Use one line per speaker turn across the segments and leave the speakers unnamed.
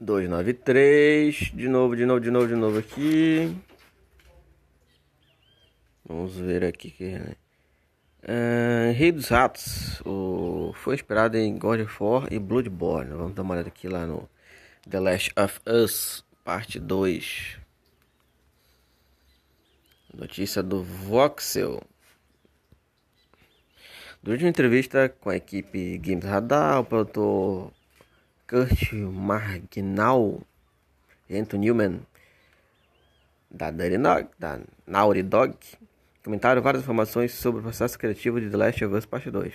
293. De novo, de novo, de novo, de novo aqui. Vamos ver aqui que né? Uh, Rei dos Ratos o... foi inspirado em God of War e Bloodborne. Vamos dar uma olhada aqui lá no The Last of Us, parte 2. Notícia do Voxel. Durante uma entrevista com a equipe Games Radar, o produtor Kurt Marginal Anthony Newman da, da Naughty Dog comentaram várias informações sobre o processo criativo de The Last of Us Part 2.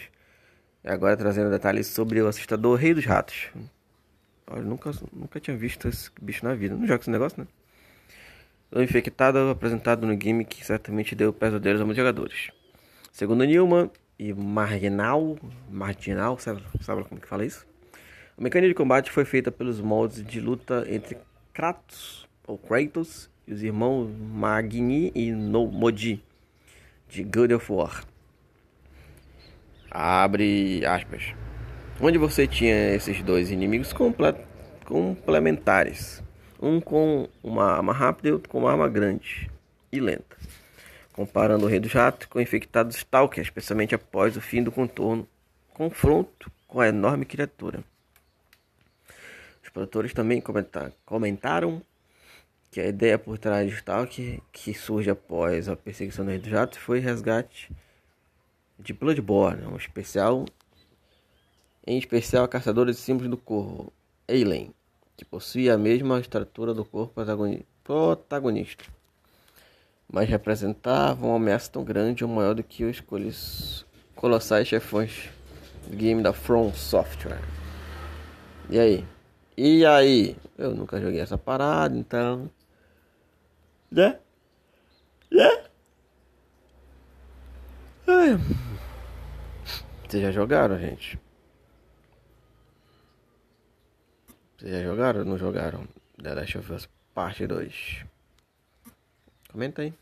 E agora trazendo detalhes sobre o assustador Rei dos Ratos. Olha, nunca, nunca tinha visto esse bicho na vida. Não joga esse negócio, né? O infectado apresentado no game que certamente deu pesadelos a muitos jogadores. Segundo Newman e Marginal, Marginal, sabe, sabe como que fala isso? A mecânica de combate foi feita pelos moldes de luta entre Kratos, ou Kratos, e os irmãos Magni e no Modi de God of War. Abre aspas. Onde você tinha esses dois inimigos complementares. Um com uma arma rápida e outro com uma arma grande e lenta. Comparando o Rei do Jato com o infectado Stalker, especialmente após o fim do contorno, confronto com a enorme criatura. Produtores também comentaram que a ideia por trás de Stalker, que surge após a perseguição do Rei do Jato, foi resgate de Bloodborne, um especial, em especial a caçadora de símbolos do corpo, Eileen, que possui a mesma estrutura do corpo protagonista, mas representava uma ameaça tão grande ou maior do que os colossais chefões do game da From Software. E aí? E aí? Eu nunca joguei essa parada, então né? Né? Ai. Vocês já jogaram, gente? Vocês já jogaram ou não jogaram? The Last of Us Parte 2? Comenta aí.